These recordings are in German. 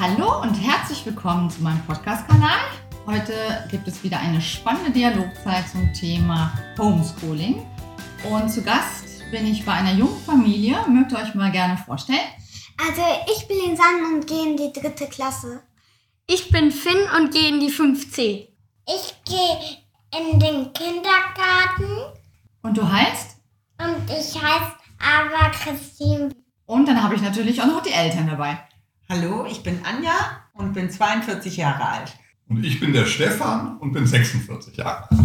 Hallo und herzlich willkommen zu meinem Podcast-Kanal. Heute gibt es wieder eine spannende Dialogzeit zum Thema Homeschooling. Und zu Gast bin ich bei einer jungen Familie. Mögt ihr euch mal gerne vorstellen? Also ich bin Lisanne und gehe in die dritte Klasse. Ich bin Finn und gehe in die 5C. Ich gehe in den Kindergarten Und du heißt? und ich heiße Ava Christine. Und dann habe ich natürlich auch noch die Eltern dabei. Hallo, ich bin Anja und bin 42 Jahre alt. Und ich bin der Stefan und bin 46 Jahre alt.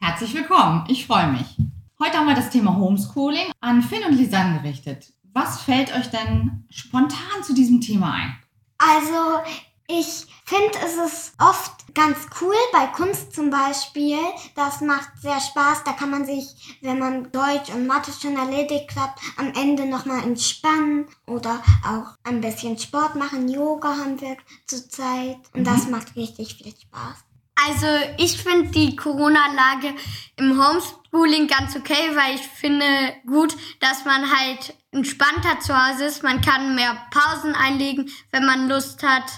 Herzlich willkommen, ich freue mich. Heute haben wir das Thema Homeschooling an Finn und Lisanne gerichtet. Was fällt euch denn spontan zu diesem Thema ein? Also ich finde, es ist oft ganz cool, bei Kunst zum Beispiel. Das macht sehr Spaß. Da kann man sich, wenn man Deutsch und Mathe schon erledigt hat, am Ende nochmal entspannen oder auch ein bisschen Sport machen. Yoga haben wir zurzeit und das macht richtig viel Spaß. Also ich finde die Corona-Lage im Homeschooling ganz okay, weil ich finde gut, dass man halt entspannter zu Hause ist. Man kann mehr Pausen einlegen, wenn man Lust hat,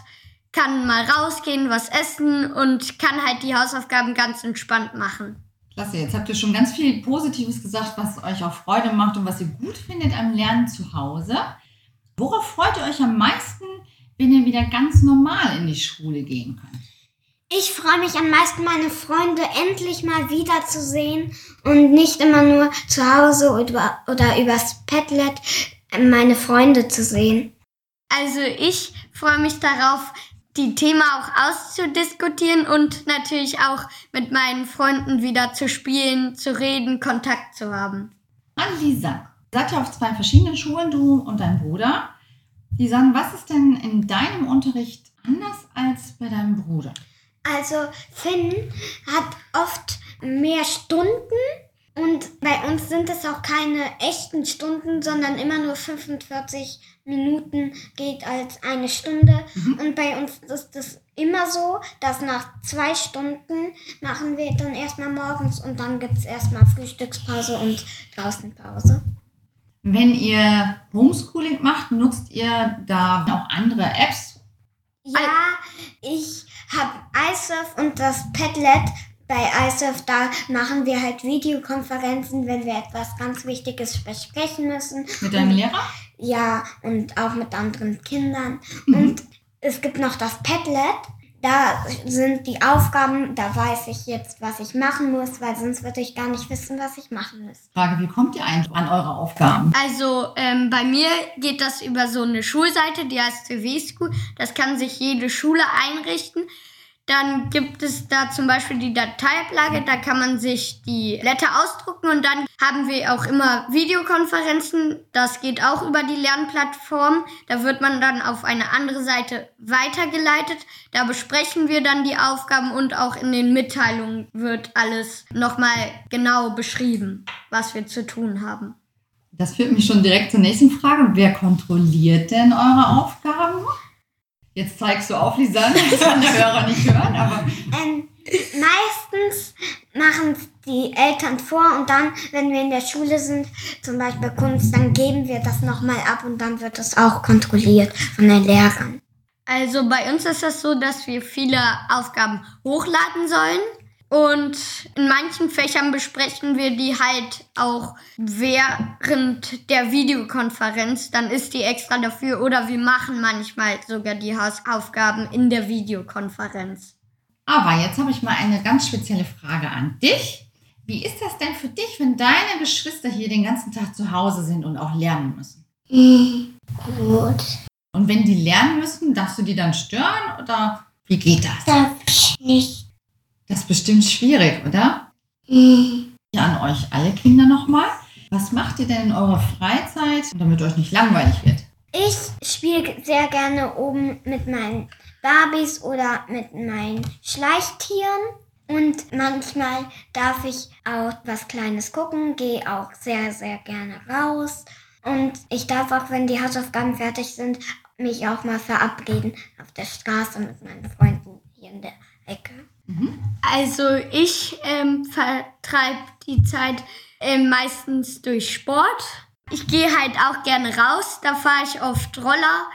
kann mal rausgehen, was essen und kann halt die Hausaufgaben ganz entspannt machen. Klasse, jetzt habt ihr schon ganz viel Positives gesagt, was euch auch Freude macht und was ihr gut findet am Lernen zu Hause. Worauf freut ihr euch am meisten, wenn ihr wieder ganz normal in die Schule gehen könnt? Ich freue mich am meisten, meine Freunde endlich mal wiederzusehen und nicht immer nur zu Hause oder, oder übers Padlet meine Freunde zu sehen. Also ich freue mich darauf, die Themen auch auszudiskutieren und natürlich auch mit meinen Freunden wieder zu spielen, zu reden, Kontakt zu haben. An Lisa. Seid ihr auf zwei verschiedenen Schulen, du und dein Bruder? Lisa, was ist denn in deinem Unterricht anders als bei deinem Bruder? Also Finn hat oft mehr Stunden und bei uns sind es auch keine echten Stunden, sondern immer nur 45 Minuten geht als eine Stunde. Und bei uns ist es immer so, dass nach zwei Stunden machen wir dann erstmal morgens und dann gibt es erstmal Frühstückspause und Draußenpause. Wenn ihr Homeschooling macht, nutzt ihr da auch andere Apps? Ja, ich habe iSurf und das Padlet. Bei iSurf, da machen wir halt Videokonferenzen, wenn wir etwas ganz Wichtiges besprechen müssen. Mit deinem Und- Lehrer? Ja, und auch mit anderen Kindern. Mhm. Und es gibt noch das Padlet. Da sind die Aufgaben, da weiß ich jetzt, was ich machen muss, weil sonst würde ich gar nicht wissen, was ich machen muss. Frage, wie kommt ihr eigentlich an eure Aufgaben? Also ähm, bei mir geht das über so eine Schulseite, die heißt CW School. Das kann sich jede Schule einrichten. Dann gibt es da zum Beispiel die Dateiablage, da kann man sich die Blätter ausdrucken und dann haben wir auch immer Videokonferenzen. Das geht auch über die Lernplattform. Da wird man dann auf eine andere Seite weitergeleitet. Da besprechen wir dann die Aufgaben und auch in den Mitteilungen wird alles nochmal genau beschrieben, was wir zu tun haben. Das führt mich schon direkt zur nächsten Frage. Wer kontrolliert denn eure Aufgaben? Jetzt zeigst du auf, Lisa, das kann der Hörer nicht hören, aber Ähm, meistens machen die Eltern vor und dann, wenn wir in der Schule sind, zum Beispiel Kunst, dann geben wir das nochmal ab und dann wird das auch kontrolliert von den Lehrern. Also bei uns ist das so, dass wir viele Aufgaben hochladen sollen. Und in manchen Fächern besprechen wir die halt auch während der Videokonferenz. Dann ist die extra dafür. Oder wir machen manchmal sogar die Hausaufgaben in der Videokonferenz. Aber jetzt habe ich mal eine ganz spezielle Frage an dich. Wie ist das denn für dich, wenn deine Geschwister hier den ganzen Tag zu Hause sind und auch lernen müssen? Gut. Und wenn die lernen müssen, darfst du die dann stören oder wie geht das? Darf ich nicht. Das ist bestimmt schwierig, oder? Ja, an euch alle Kinder nochmal. Was macht ihr denn in eurer Freizeit, damit euch nicht langweilig wird? Ich spiele sehr gerne oben mit meinen Barbies oder mit meinen Schleichtieren. Und manchmal darf ich auch was Kleines gucken, gehe auch sehr, sehr gerne raus. Und ich darf auch, wenn die Hausaufgaben fertig sind, mich auch mal verabreden auf der Straße mit meinen Freunden hier in der Ecke. Also ich ähm, vertreibe die Zeit ähm, meistens durch Sport. Ich gehe halt auch gerne raus, da fahre ich oft Roller.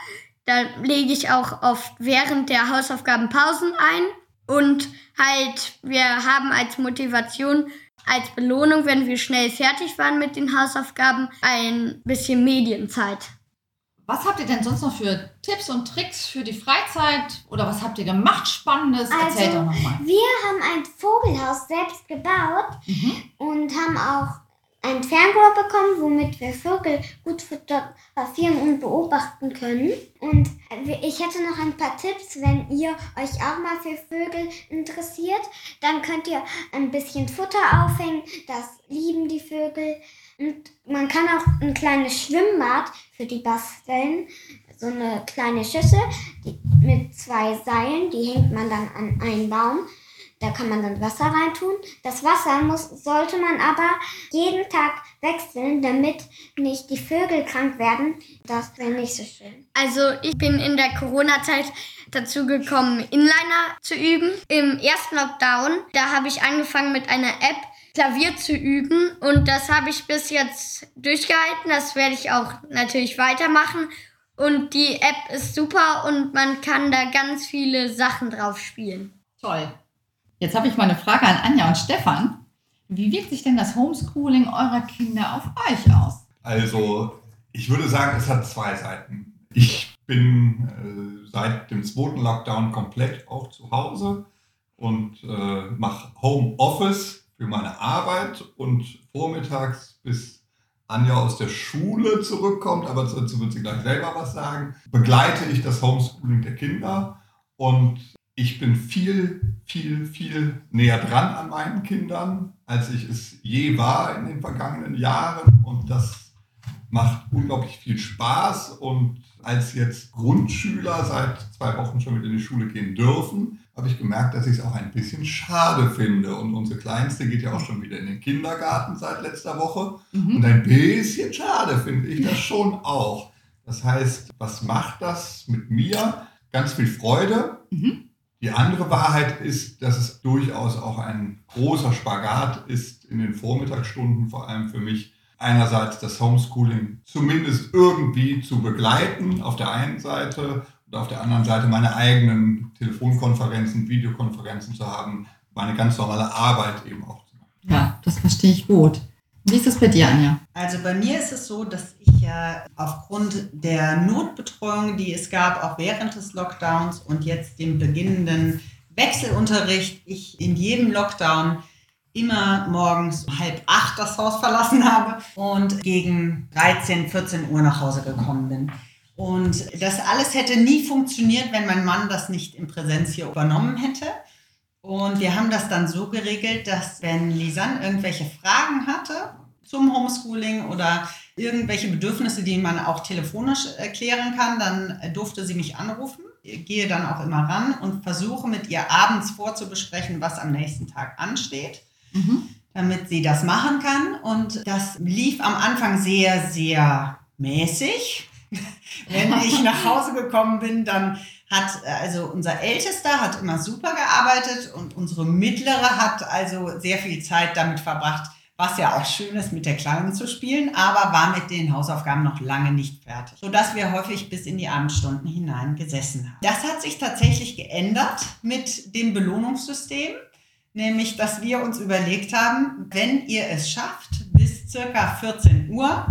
Da lege ich auch oft während der Hausaufgaben Pausen ein. Und halt, wir haben als Motivation, als Belohnung, wenn wir schnell fertig waren mit den Hausaufgaben, ein bisschen Medienzeit. Was habt ihr denn sonst noch für Tipps und Tricks für die Freizeit? Oder was habt ihr gemacht Spannendes? Erzählt Also, doch nochmal. Wir haben ein Vogelhaus selbst gebaut Mhm. und haben auch ein Fernrohr bekommen, womit wir Vögel gut fotografieren und beobachten können. Und ich hätte noch ein paar Tipps, wenn ihr euch auch mal für Vögel interessiert. Dann könnt ihr ein bisschen Futter aufhängen, das lieben die Vögel. Und man kann auch ein kleines Schwimmbad für die basteln. So eine kleine Schüssel die, mit zwei Seilen, die hängt man dann an einen Baum. Da kann man dann Wasser reintun. Das Wasser muss, sollte man aber jeden Tag wechseln, damit nicht die Vögel krank werden. Das wäre nicht so schön. Also ich bin in der Corona-Zeit dazu gekommen, Inliner zu üben. Im ersten Lockdown, da habe ich angefangen mit einer App Klavier zu üben und das habe ich bis jetzt durchgehalten. Das werde ich auch natürlich weitermachen. Und die App ist super und man kann da ganz viele Sachen drauf spielen. Toll. Jetzt habe ich mal eine Frage an Anja und Stefan. Wie wirkt sich denn das Homeschooling eurer Kinder auf euch aus? Also, ich würde sagen, es hat zwei Seiten. Ich bin äh, seit dem zweiten Lockdown komplett auch zu Hause und äh, mache Homeoffice für meine Arbeit und vormittags bis Anja aus der Schule zurückkommt, aber dazu wird sie gleich selber was sagen, begleite ich das Homeschooling der Kinder und ich bin viel, viel, viel näher dran an meinen Kindern, als ich es je war in den vergangenen Jahren. Und das macht unglaublich viel Spaß. Und als jetzt Grundschüler seit zwei Wochen schon wieder in die Schule gehen dürfen, habe ich gemerkt, dass ich es auch ein bisschen schade finde. Und unsere Kleinste geht ja auch schon wieder in den Kindergarten seit letzter Woche. Und ein bisschen schade finde ich das schon auch. Das heißt, was macht das mit mir? Ganz viel Freude. Mhm. Die andere Wahrheit ist, dass es durchaus auch ein großer Spagat ist in den Vormittagsstunden, vor allem für mich, einerseits das Homeschooling zumindest irgendwie zu begleiten, auf der einen Seite, und auf der anderen Seite meine eigenen Telefonkonferenzen, Videokonferenzen zu haben, meine ganz normale Arbeit eben auch zu machen. Ja, das verstehe ich gut. Wie ist das bei dir, Anja? Also bei mir ist es so, dass ich ja aufgrund der Notbetreuung, die es gab, auch während des Lockdowns und jetzt dem beginnenden Wechselunterricht, ich in jedem Lockdown immer morgens um halb acht das Haus verlassen habe und gegen 13, 14 Uhr nach Hause gekommen bin. Und das alles hätte nie funktioniert, wenn mein Mann das nicht in Präsenz hier übernommen hätte. Und wir haben das dann so geregelt, dass wenn Lisanne irgendwelche Fragen hatte zum Homeschooling oder irgendwelche Bedürfnisse, die man auch telefonisch erklären kann, dann durfte sie mich anrufen. Ich gehe dann auch immer ran und versuche mit ihr abends vorzubesprechen, was am nächsten Tag ansteht, Mhm. damit sie das machen kann. Und das lief am Anfang sehr, sehr mäßig. Wenn ich nach Hause gekommen bin, dann hat also unser Ältester hat immer super gearbeitet und unsere mittlere hat also sehr viel Zeit damit verbracht, was ja auch schön ist, mit der Kleinen zu spielen, aber war mit den Hausaufgaben noch lange nicht fertig, sodass wir häufig bis in die Abendstunden hinein gesessen haben. Das hat sich tatsächlich geändert mit dem Belohnungssystem, nämlich dass wir uns überlegt haben, wenn ihr es schafft, bis circa 14 Uhr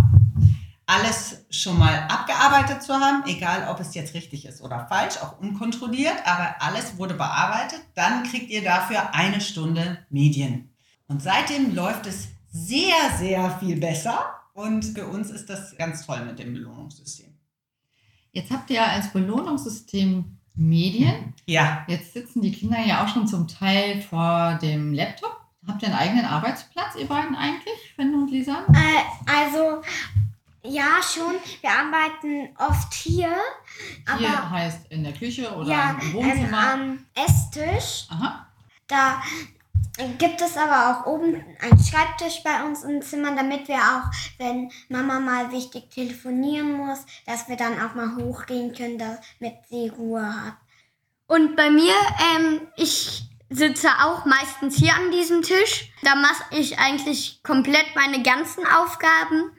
alles schon mal abgearbeitet zu haben, egal ob es jetzt richtig ist oder falsch, auch unkontrolliert, aber alles wurde bearbeitet, dann kriegt ihr dafür eine Stunde Medien. Und seitdem läuft es sehr, sehr viel besser und für uns ist das ganz toll mit dem Belohnungssystem. Jetzt habt ihr als Belohnungssystem Medien. Ja, Jetzt sitzen die Kinder ja auch schon zum Teil vor dem Laptop. Habt ihr einen eigenen Arbeitsplatz, ihr beiden eigentlich, Finn und Lisa? Äh, also, ja, schon. Wir arbeiten oft hier. Hier heißt in der Küche oder ja, im ähm, Wohnzimmer. am Esstisch. Aha. Da gibt es aber auch oben einen Schreibtisch bei uns im Zimmer, damit wir auch, wenn Mama mal wichtig telefonieren muss, dass wir dann auch mal hochgehen können, damit sie Ruhe hat. Und bei mir, ähm, ich sitze auch meistens hier an diesem Tisch. Da mache ich eigentlich komplett meine ganzen Aufgaben.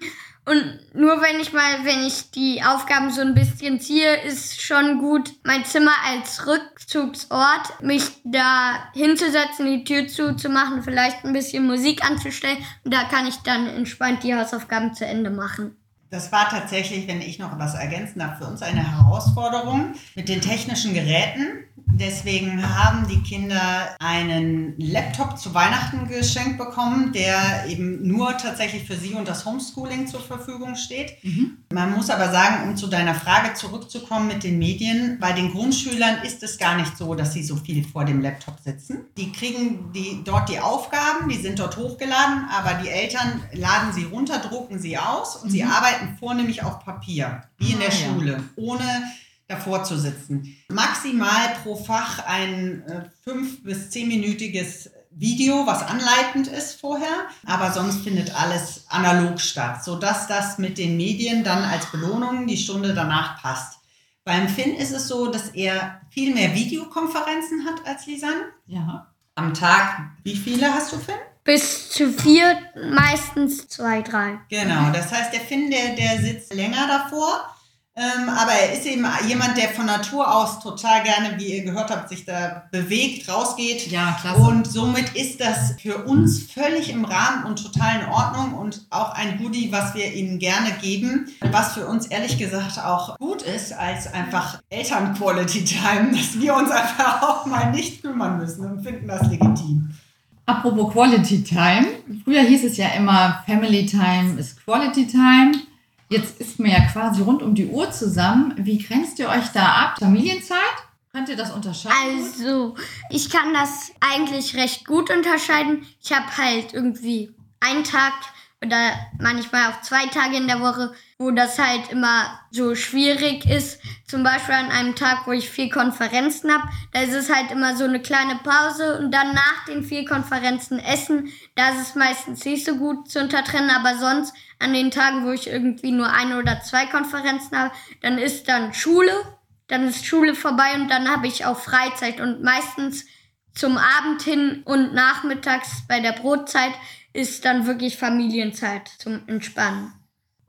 Und nur wenn ich mal, wenn ich die Aufgaben so ein bisschen ziehe, ist schon gut, mein Zimmer als Rückzugsort, mich da hinzusetzen, die Tür zuzumachen, vielleicht ein bisschen Musik anzustellen. Und da kann ich dann entspannt die Hausaufgaben zu Ende machen. Das war tatsächlich, wenn ich noch was ergänzen darf, für uns eine Herausforderung mit den technischen Geräten. Deswegen haben die Kinder einen Laptop zu Weihnachten geschenkt bekommen, der eben nur tatsächlich für sie und das Homeschooling zur Verfügung steht. Man muss aber sagen, um zu deiner Frage zurückzukommen mit den Medien, bei den Grundschülern ist es gar nicht so, dass sie so viel vor dem Laptop sitzen. Die kriegen die, dort die Aufgaben, die sind dort hochgeladen, aber die Eltern laden sie runter, drucken sie aus und sie arbeiten vornehmlich auf Papier, wie in der Ah, ja. Schule, ohne davor zu sitzen. Maximal pro Fach ein äh, fünf- bis zehnminütiges Video, was anleitend ist vorher, aber sonst findet alles analog statt, sodass das mit den Medien dann als Belohnung die Stunde danach passt. Beim Finn ist es so, dass er viel mehr Videokonferenzen hat als Lisanne. Ja. Am Tag, wie viele hast du, Finn? Bis zu vier, meistens zwei, drei. Genau, das heißt, der Finn, der, der sitzt länger davor. Ähm, aber er ist eben jemand, der von Natur aus total gerne, wie ihr gehört habt, sich da bewegt, rausgeht. Ja, klasse. Und somit ist das für uns völlig im Rahmen und total in Ordnung und auch ein Goodie, was wir ihnen gerne geben, was für uns ehrlich gesagt auch gut ist, als einfach Eltern-Quality Time, dass wir uns einfach auch mal nicht kümmern müssen und finden das legitim. Apropos Quality Time. Früher hieß es ja immer, Family Time ist Quality Time. Jetzt ist man ja quasi rund um die Uhr zusammen. Wie grenzt ihr euch da ab? Familienzeit? Könnt ihr das unterscheiden? Also, ich kann das eigentlich recht gut unterscheiden. Ich habe halt irgendwie einen Tag oder manchmal auch zwei Tage in der Woche, wo das halt immer so schwierig ist. Zum Beispiel an einem Tag, wo ich vier Konferenzen habe, da ist es halt immer so eine kleine Pause und dann nach den vier Konferenzen essen. Da ist es meistens nicht so gut zu untertrennen, aber sonst an den Tagen, wo ich irgendwie nur eine oder zwei Konferenzen habe, dann ist dann Schule, dann ist Schule vorbei und dann habe ich auch Freizeit und meistens zum Abend hin und nachmittags bei der Brotzeit ist dann wirklich Familienzeit zum Entspannen.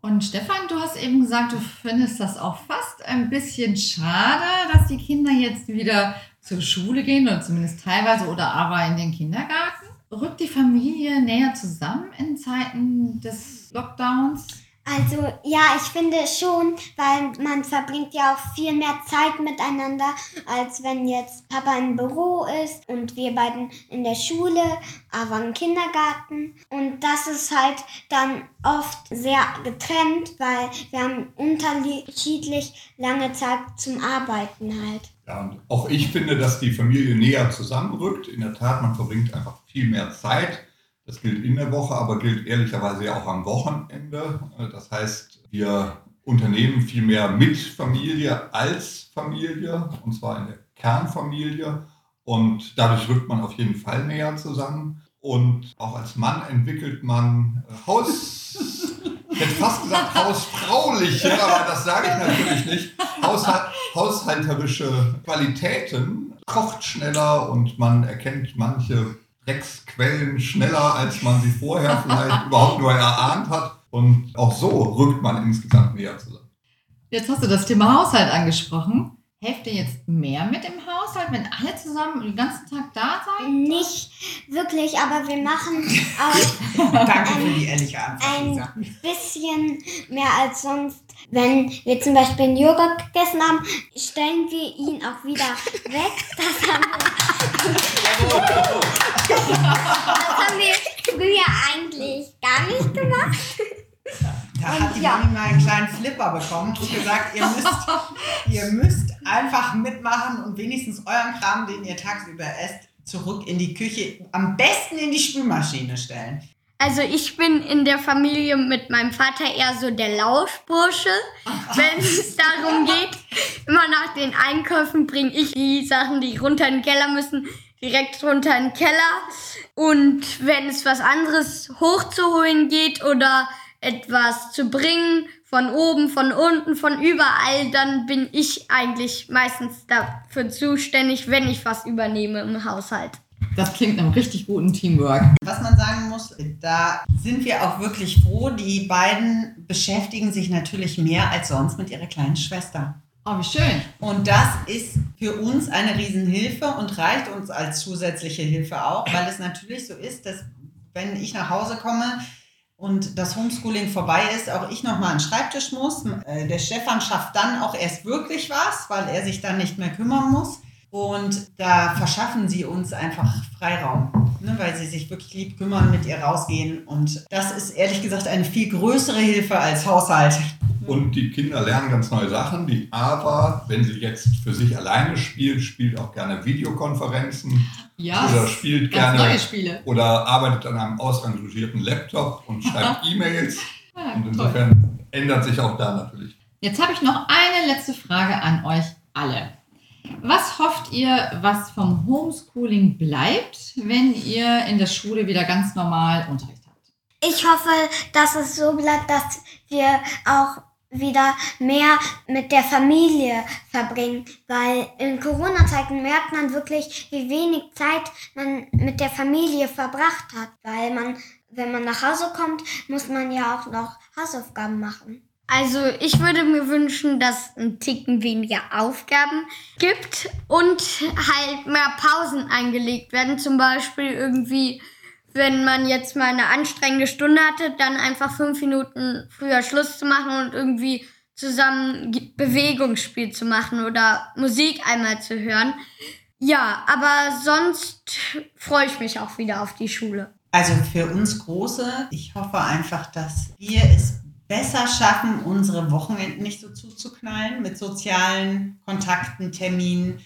Und Stefan, du hast eben gesagt, du findest das auch fast ein bisschen schade, dass die Kinder jetzt wieder zur Schule gehen oder zumindest teilweise oder aber in den Kindergarten. Rückt die Familie näher zusammen in Zeiten des Lockdowns? Also ja, ich finde schon, weil man verbringt ja auch viel mehr Zeit miteinander, als wenn jetzt Papa im Büro ist und wir beiden in der Schule, aber im Kindergarten. Und das ist halt dann oft sehr getrennt, weil wir haben unterschiedlich lange Zeit zum Arbeiten halt. Ja, und auch ich finde, dass die Familie näher zusammenrückt. In der Tat, man verbringt einfach viel mehr Zeit. Das gilt in der Woche, aber gilt ehrlicherweise ja auch am Wochenende. Das heißt, wir unternehmen viel mehr mit Familie als Familie, und zwar in der Kernfamilie. Und dadurch rückt man auf jeden Fall näher zusammen. Und auch als Mann entwickelt man äh, Haus, ich hätte fast gesagt hausfrauliche, aber das sage ich natürlich nicht. Haushalt, haushalterische Qualitäten, kocht schneller und man erkennt manche Drecksquellen schneller, als man sie vorher vielleicht überhaupt nur erahnt hat. Und auch so rückt man insgesamt näher zusammen. Jetzt hast du das Thema Haushalt angesprochen. Helft ihr jetzt mehr mit im Haushalt, wenn alle zusammen den ganzen Tag da seid? Nicht wirklich, aber wir machen auch Danke für die ehrliche Antwort, ein Lisa. bisschen mehr als sonst. Wenn wir zum Beispiel einen Joghurt gegessen haben, stellen wir ihn auch wieder weg. Das haben wir, das haben wir früher eigentlich gar nicht gemacht. Da hat die ja. Mami mal einen kleinen Flipper bekommen und gesagt, ihr müsst, ihr müsst einfach mitmachen und wenigstens euren Kram, den ihr tagsüber esst, zurück in die Küche, am besten in die Spülmaschine stellen. Also ich bin in der Familie mit meinem Vater eher so der Lauschbursche. Wenn es darum geht, immer nach den Einkäufen bringe ich die Sachen, die runter in den Keller müssen, direkt runter in den Keller. Und wenn es was anderes hochzuholen geht oder etwas zu bringen, von oben, von unten, von überall, dann bin ich eigentlich meistens dafür zuständig, wenn ich was übernehme im Haushalt. Das klingt nach einem richtig guten Teamwork. Was man sagen muss, da sind wir auch wirklich froh. Die beiden beschäftigen sich natürlich mehr als sonst mit ihrer kleinen Schwester. Oh, wie schön. Und das ist für uns eine Riesenhilfe und reicht uns als zusätzliche Hilfe auch, weil es natürlich so ist, dass wenn ich nach Hause komme und das Homeschooling vorbei ist, auch ich nochmal an den Schreibtisch muss. Äh, Der Stefan schafft dann auch erst wirklich was, weil er sich dann nicht mehr kümmern muss. Und da verschaffen sie uns einfach Freiraum, ne, weil sie sich wirklich lieb kümmern, mit ihr rausgehen. Und das ist ehrlich gesagt eine viel größere Hilfe als Haushalt. Und die Kinder lernen ganz neue Sachen. Die Ava, wenn sie jetzt für sich alleine spielt, spielt auch gerne Videokonferenzen Ja, oder spielt gerne neue Spiele. oder arbeitet an einem ausrangierten Laptop und schreibt E-Mails. Ja, Und toll. insofern ändert sich auch da natürlich. Jetzt habe ich noch eine letzte Frage an euch alle. Was hofft ihr, was vom Homeschooling bleibt, wenn ihr in der Schule wieder ganz normal Unterricht habt? Ich hoffe, dass es so bleibt, dass wir auch wieder mehr mit der Familie verbringen, weil in Corona-Zeiten merkt man wirklich, wie wenig Zeit man mit der Familie verbracht hat, weil man, wenn man nach Hause kommt, muss man ja auch noch Hausaufgaben machen. Also ich würde mir wünschen, dass ein Ticken weniger Aufgaben gibt und halt mehr Pausen eingelegt werden. Zum Beispiel irgendwie, wenn man jetzt mal eine anstrengende Stunde hatte, dann einfach fünf Minuten früher Schluss zu machen und irgendwie zusammen Bewegungsspiel zu machen oder Musik einmal zu hören. Ja, aber sonst freue ich mich auch wieder auf die Schule. Also für uns Große, ich hoffe einfach, dass wir es besser schaffen, unsere Wochenenden nicht so zuzuknallen mit sozialen Kontakten, Terminen.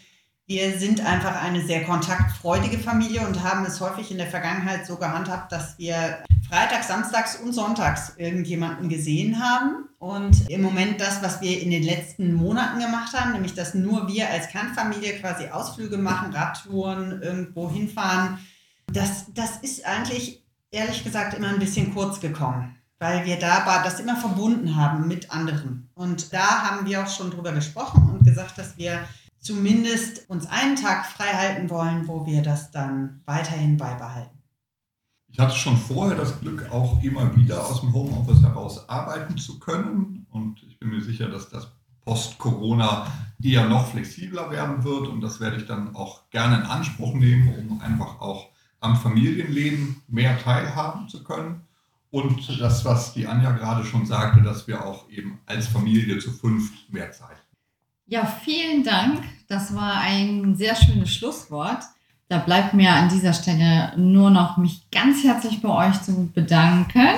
Wir sind einfach eine sehr kontaktfreudige Familie und haben es häufig in der Vergangenheit so gehandhabt, dass wir freitags, samstags und sonntags irgendjemanden gesehen haben. Und im Moment das, was wir in den letzten Monaten gemacht haben, nämlich dass nur wir als Kernfamilie quasi Ausflüge machen, Radtouren, irgendwo hinfahren, das, das ist eigentlich ehrlich gesagt immer ein bisschen kurz gekommen, weil wir da das immer verbunden haben mit anderen. Und da haben wir auch schon drüber gesprochen und gesagt, dass wir zumindest uns einen Tag frei halten wollen, wo wir das dann weiterhin beibehalten. Ich hatte schon vorher das Glück, auch immer wieder aus dem Homeoffice heraus arbeiten zu können. Und ich bin mir sicher, dass das Post-Corona eher noch flexibler werden wird. Und das werde ich dann auch gerne in Anspruch nehmen, um einfach auch am Familienleben mehr teilhaben zu können. Und das, was die Anja gerade schon sagte, dass wir auch eben als Familie zu fünft mehr Zeit Ja, vielen Dank. Das war ein sehr schönes Schlusswort. Da bleibt mir an dieser Stelle nur noch mich ganz herzlich bei euch zu bedanken.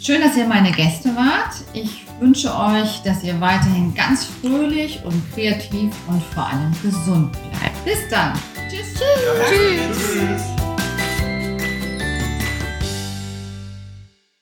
Schön, dass ihr meine Gäste wart. Ich wünsche euch, dass ihr weiterhin ganz fröhlich und kreativ und vor allem gesund bleibt. Bis dann. Tschüss. Tschüss.